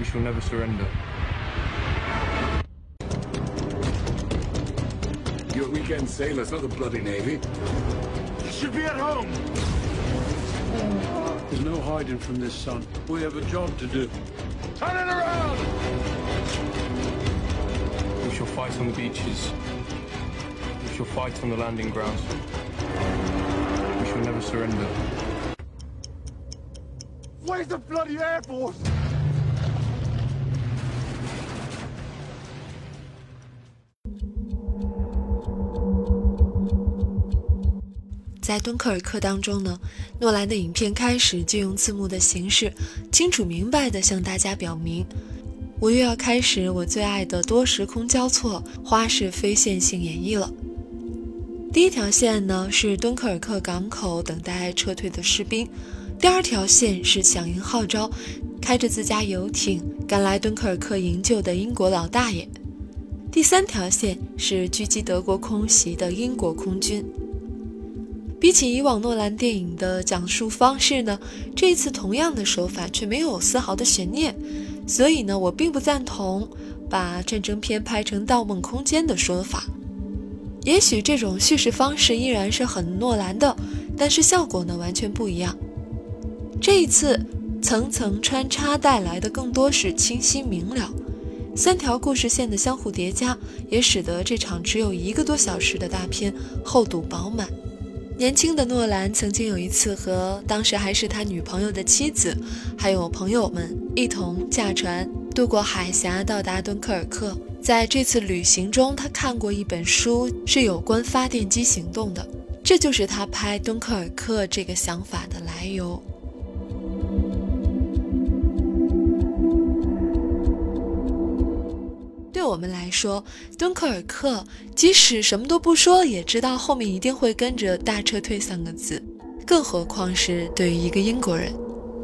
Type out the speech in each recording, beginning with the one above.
We shall never surrender. You're weekend sailors, not the bloody Navy. You should be at home. There's no hiding from this, son. We have a job to do. Turn it around! We shall fight on the beaches. We shall fight on the landing grounds. We shall never surrender. Where's the bloody Air Force? 在敦刻尔克当中呢，诺兰的影片开始就用字幕的形式，清楚明白地向大家表明，我又要开始我最爱的多时空交错、花式非线性演绎了。第一条线呢是敦刻尔克港口等待撤退的士兵，第二条线是响应号召，开着自家游艇赶来敦刻尔克营救的英国老大爷，第三条线是狙击德国空袭的英国空军。比起以往诺兰电影的讲述方式呢，这一次同样的手法却没有丝毫的悬念，所以呢，我并不赞同把战争片拍成《盗梦空间》的说法。也许这种叙事方式依然是很诺兰的，但是效果呢完全不一样。这一次层层穿插带来的更多是清晰明了，三条故事线的相互叠加，也使得这场只有一个多小时的大片厚度饱满。年轻的诺兰曾经有一次和当时还是他女朋友的妻子，还有朋友们一同驾船渡过海峡，到达敦刻尔克。在这次旅行中，他看过一本书，是有关发电机行动的，这就是他拍敦刻尔克这个想法的来由。我们来说，敦刻尔克即使什么都不说，也知道后面一定会跟着“大撤退”三个字。更何况是对于一个英国人，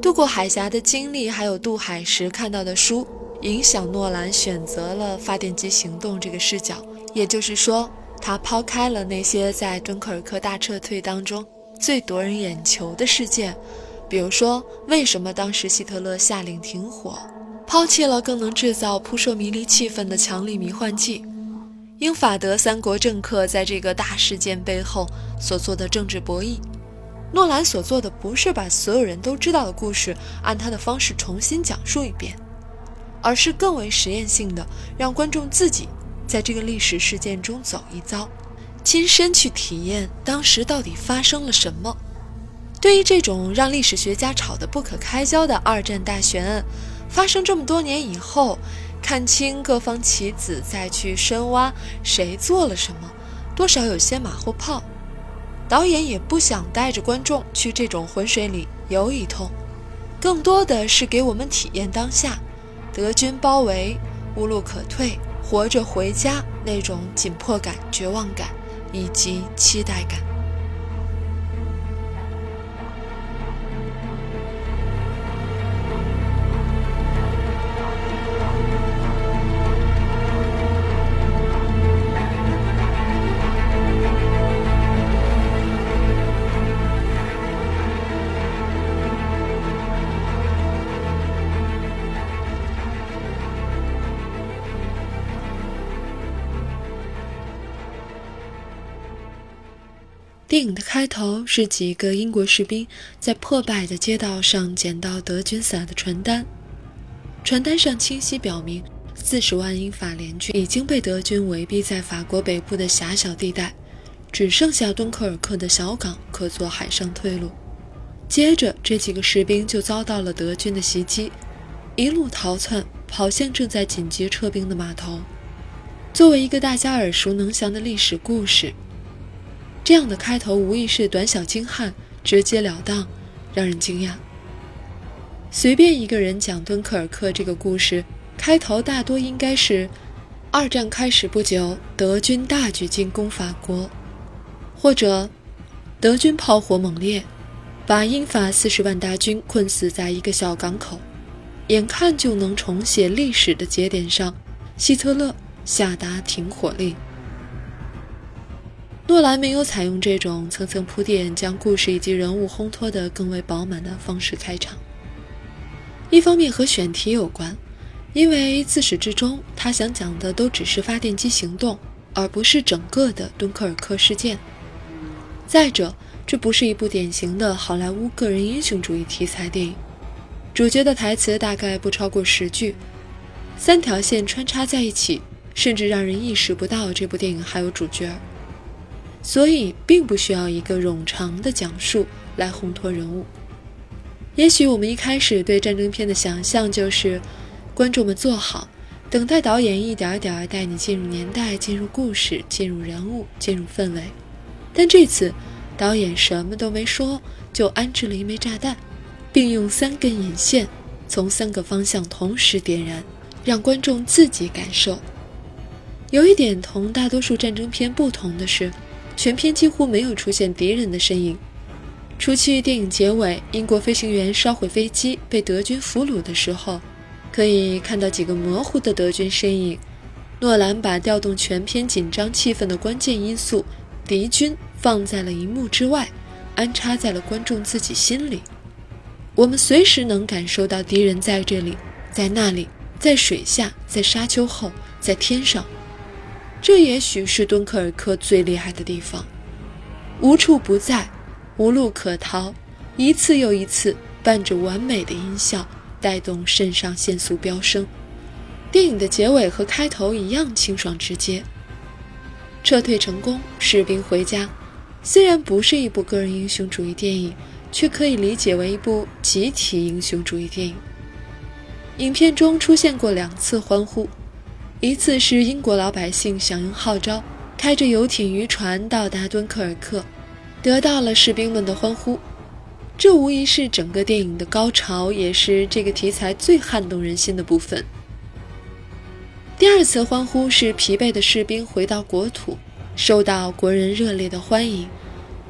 渡过海峡的经历，还有渡海时看到的书，影响诺兰选择了发电机行动这个视角。也就是说，他抛开了那些在敦刻尔克大撤退当中最夺人眼球的事件，比如说为什么当时希特勒下令停火。抛弃了更能制造扑朔迷离气氛的强力迷幻剂，英法德三国政客在这个大事件背后所做的政治博弈。诺兰所做的不是把所有人都知道的故事按他的方式重新讲述一遍，而是更为实验性的让观众自己在这个历史事件中走一遭，亲身去体验当时到底发生了什么。对于这种让历史学家吵得不可开交的二战大悬案。发生这么多年以后，看清各方棋子，再去深挖谁做了什么，多少有些马后炮。导演也不想带着观众去这种浑水里游一通，更多的是给我们体验当下，德军包围、无路可退、活着回家那种紧迫感、绝望感以及期待感。电影的开头是几个英国士兵在破败的街道上捡到德军撒的传单，传单上清晰表明，四十万英法联军已经被德军围逼在法国北部的狭小地带，只剩下敦刻尔克的小港可做海上退路。接着，这几个士兵就遭到了德军的袭击，一路逃窜，跑向正在紧急撤兵的码头。作为一个大家耳熟能详的历史故事。这样的开头无疑是短小精悍、直截了当，让人惊讶。随便一个人讲敦刻尔克这个故事，开头大多应该是：二战开始不久，德军大举进攻法国，或者德军炮火猛烈，把英法四十万大军困死在一个小港口，眼看就能重写历史的节点上，希特勒下达停火令。诺兰没有采用这种层层铺垫、将故事以及人物烘托得更为饱满的方式开场。一方面和选题有关，因为自始至终他想讲的都只是发电机行动，而不是整个的敦刻尔克事件。再者，这不是一部典型的好莱坞个人英雄主义题材电影，主角的台词大概不超过十句，三条线穿插在一起，甚至让人意识不到这部电影还有主角。所以，并不需要一个冗长的讲述来烘托人物。也许我们一开始对战争片的想象就是，观众们坐好，等待导演一点点带你进入年代、进入故事、进入人物、进入氛围。但这次，导演什么都没说，就安置了一枚炸弹，并用三根引线从三个方向同时点燃，让观众自己感受。有一点同大多数战争片不同的是。全片几乎没有出现敌人的身影，除去电影结尾，英国飞行员烧毁飞机被德军俘虏的时候，可以看到几个模糊的德军身影。诺兰把调动全片紧张气氛的关键因素——敌军放在了荧幕之外，安插在了观众自己心里。我们随时能感受到敌人在这里，在那里，在水下，在沙丘后，在天上。这也许是敦刻尔克最厉害的地方，无处不在，无路可逃，一次又一次伴着完美的音效，带动肾上腺素飙升。电影的结尾和开头一样清爽直接，撤退成功，士兵回家。虽然不是一部个人英雄主义电影，却可以理解为一部集体英雄主义电影。影片中出现过两次欢呼。一次是英国老百姓响应号召，开着游艇、渔船到达敦刻尔克，得到了士兵们的欢呼。这无疑是整个电影的高潮，也是这个题材最撼动人心的部分。第二次欢呼是疲惫的士兵回到国土，受到国人热烈的欢迎，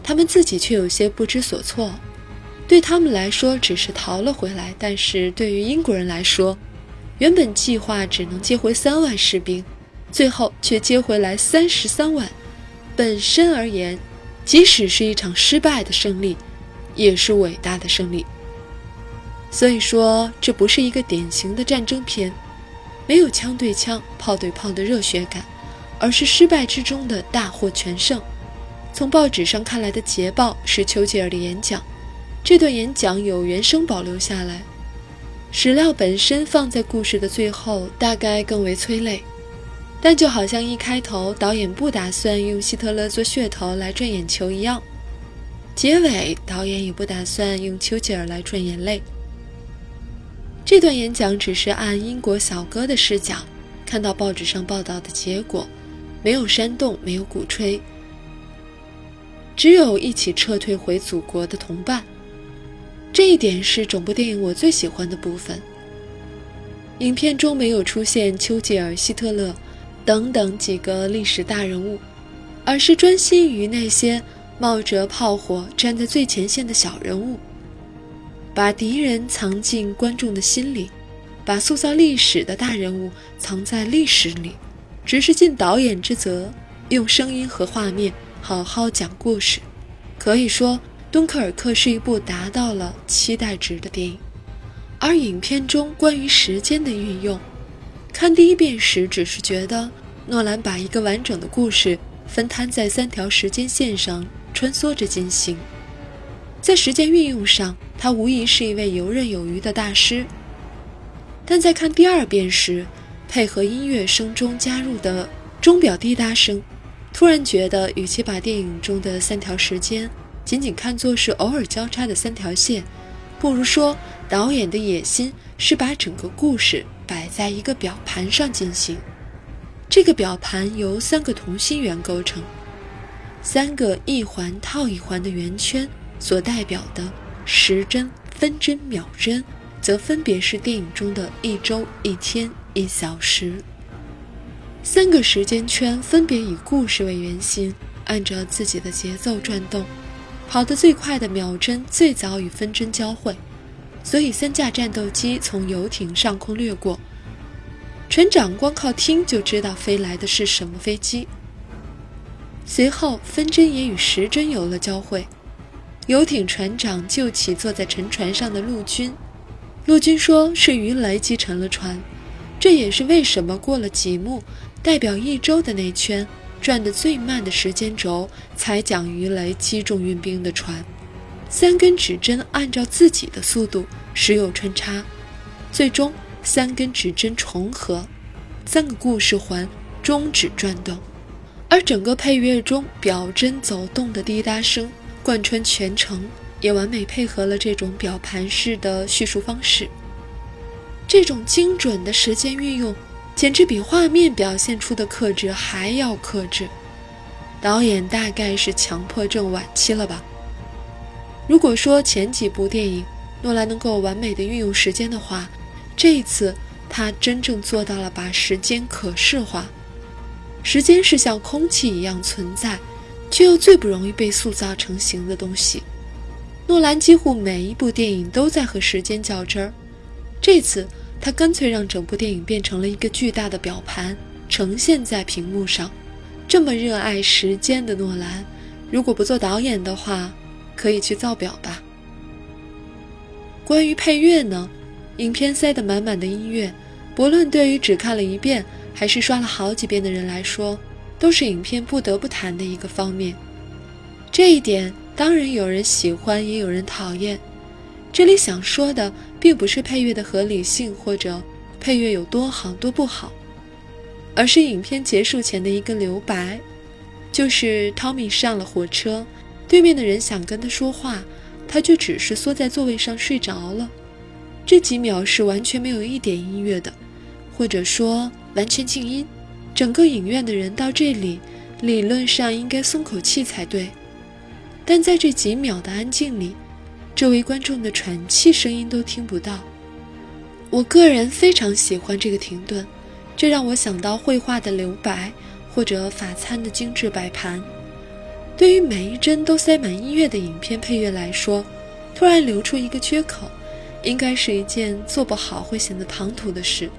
他们自己却有些不知所措。对他们来说只是逃了回来，但是对于英国人来说，原本计划只能接回三万士兵，最后却接回来三十三万。本身而言，即使是一场失败的胜利，也是伟大的胜利。所以说，这不是一个典型的战争片，没有枪对枪、炮对炮的热血感，而是失败之中的大获全胜。从报纸上看来的捷报是丘吉尔的演讲，这段演讲有原声保留下来。史料本身放在故事的最后，大概更为催泪，但就好像一开头导演不打算用希特勒做噱头来赚眼球一样，结尾导演也不打算用丘吉尔来赚眼泪。这段演讲只是按英国小哥的视角看到报纸上报道的结果，没有煽动，没有鼓吹，只有一起撤退回祖国的同伴。这一点是整部电影我最喜欢的部分。影片中没有出现丘吉尔、希特勒等等几个历史大人物，而是专心于那些冒着炮火站在最前线的小人物，把敌人藏进观众的心里，把塑造历史的大人物藏在历史里，只是尽导演之责，用声音和画面好好讲故事。可以说。《敦刻尔克》是一部达到了期待值的电影，而影片中关于时间的运用，看第一遍时只是觉得诺兰把一个完整的故事分摊在三条时间线上穿梭着进行，在时间运用上，他无疑是一位游刃有余的大师。但在看第二遍时，配合音乐声中加入的钟表滴答声，突然觉得与其把电影中的三条时间。仅仅看作是偶尔交叉的三条线，不如说导演的野心是把整个故事摆在一个表盘上进行。这个表盘由三个同心圆构成，三个一环套一环的圆圈所代表的时针、分针、秒针，则分别是电影中的一周、一天、一小时。三个时间圈分别以故事为圆心，按照自己的节奏转动。跑得最快的秒针最早与分针交汇，所以三架战斗机从游艇上空掠过。船长光靠听就知道飞来的是什么飞机。随后，分针也与时针有了交汇。游艇船长救起坐在沉船上的陆军，陆军说是鱼雷击沉了船。这也是为什么过了几幕，代表一周的那圈转得最慢的时间轴，才将鱼雷击中运兵的船。三根指针按照自己的速度时有穿插，最终三根指针重合，三个故事环终止转动。而整个配乐中表针走动的滴答声贯穿全程，也完美配合了这种表盘式的叙述方式。这种精准的时间运用，简直比画面表现出的克制还要克制。导演大概是强迫症晚期了吧？如果说前几部电影诺兰能够完美的运用时间的话，这一次他真正做到了把时间可视化。时间是像空气一样存在，却又最不容易被塑造成型的东西。诺兰几乎每一部电影都在和时间较真儿，这次他干脆让整部电影变成了一个巨大的表盘，呈现在屏幕上。这么热爱时间的诺兰，如果不做导演的话，可以去造表吧。关于配乐呢，影片塞得满满的音乐，不论对于只看了一遍。还是刷了好几遍的人来说，都是影片不得不谈的一个方面。这一点当然有人喜欢，也有人讨厌。这里想说的，并不是配乐的合理性或者配乐有多好多不好，而是影片结束前的一个留白，就是汤米上了火车，对面的人想跟他说话，他却只是缩在座位上睡着了。这几秒是完全没有一点音乐的，或者说。完全静音，整个影院的人到这里，理论上应该松口气才对。但在这几秒的安静里，周围观众的喘气声音都听不到。我个人非常喜欢这个停顿，这让我想到绘画的留白，或者法餐的精致摆盘。对于每一帧都塞满音乐的影片配乐来说，突然留出一个缺口，应该是一件做不好会显得唐突的事。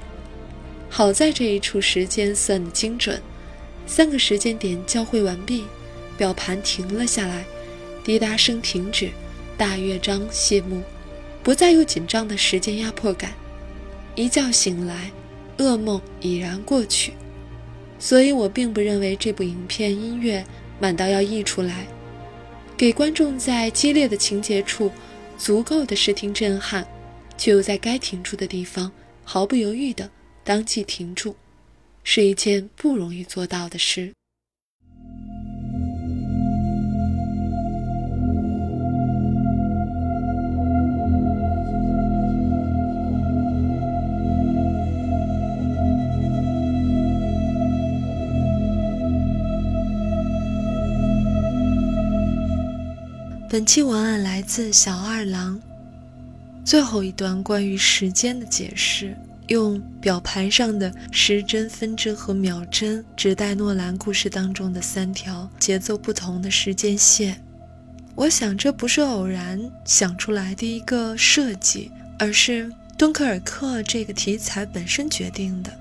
好在这一处时间算得精准，三个时间点交汇完毕，表盘停了下来，滴答声停止，大乐章谢幕，不再有紧张的时间压迫感。一觉醒来，噩梦已然过去。所以我并不认为这部影片音乐满到要溢出来，给观众在激烈的情节处足够的视听震撼，却又在该停住的地方毫不犹豫的。当即停住，是一件不容易做到的事。本期文案来自小二郎，最后一段关于时间的解释。用表盘上的时针、分针和秒针指代诺兰故事当中的三条节奏不同的时间线。我想这不是偶然想出来的一个设计，而是敦刻尔克这个题材本身决定的。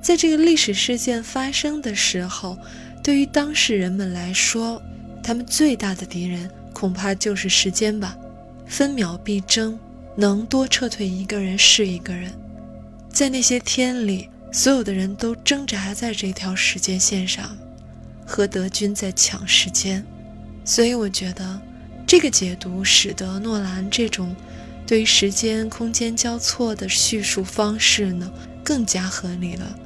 在这个历史事件发生的时候，对于当事人们来说，他们最大的敌人恐怕就是时间吧。分秒必争，能多撤退一个人是一个人。在那些天里，所有的人都挣扎在这条时间线上，和德军在抢时间。所以，我觉得这个解读使得诺兰这种对于时间、空间交错的叙述方式呢，更加合理了。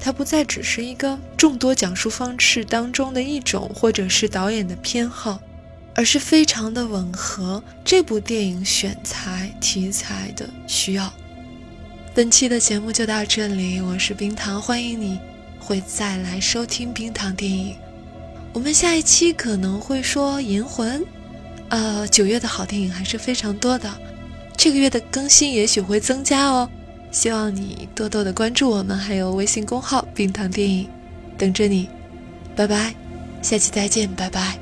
它不再只是一个众多讲述方式当中的一种，或者是导演的偏好，而是非常的吻合这部电影选材题材的需要。本期的节目就到这里，我是冰糖，欢迎你会再来收听冰糖电影。我们下一期可能会说《银魂》，呃，九月的好电影还是非常多的，这个月的更新也许会增加哦。希望你多多的关注我们，还有微信公号“冰糖电影”，等着你。拜拜，下期再见，拜拜。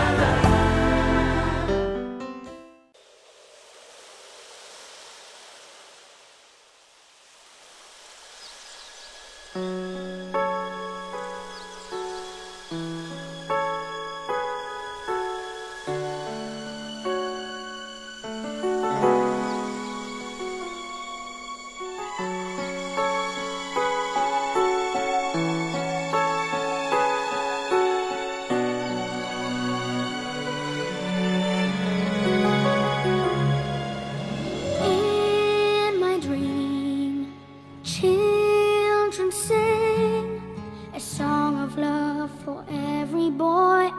of love for every boy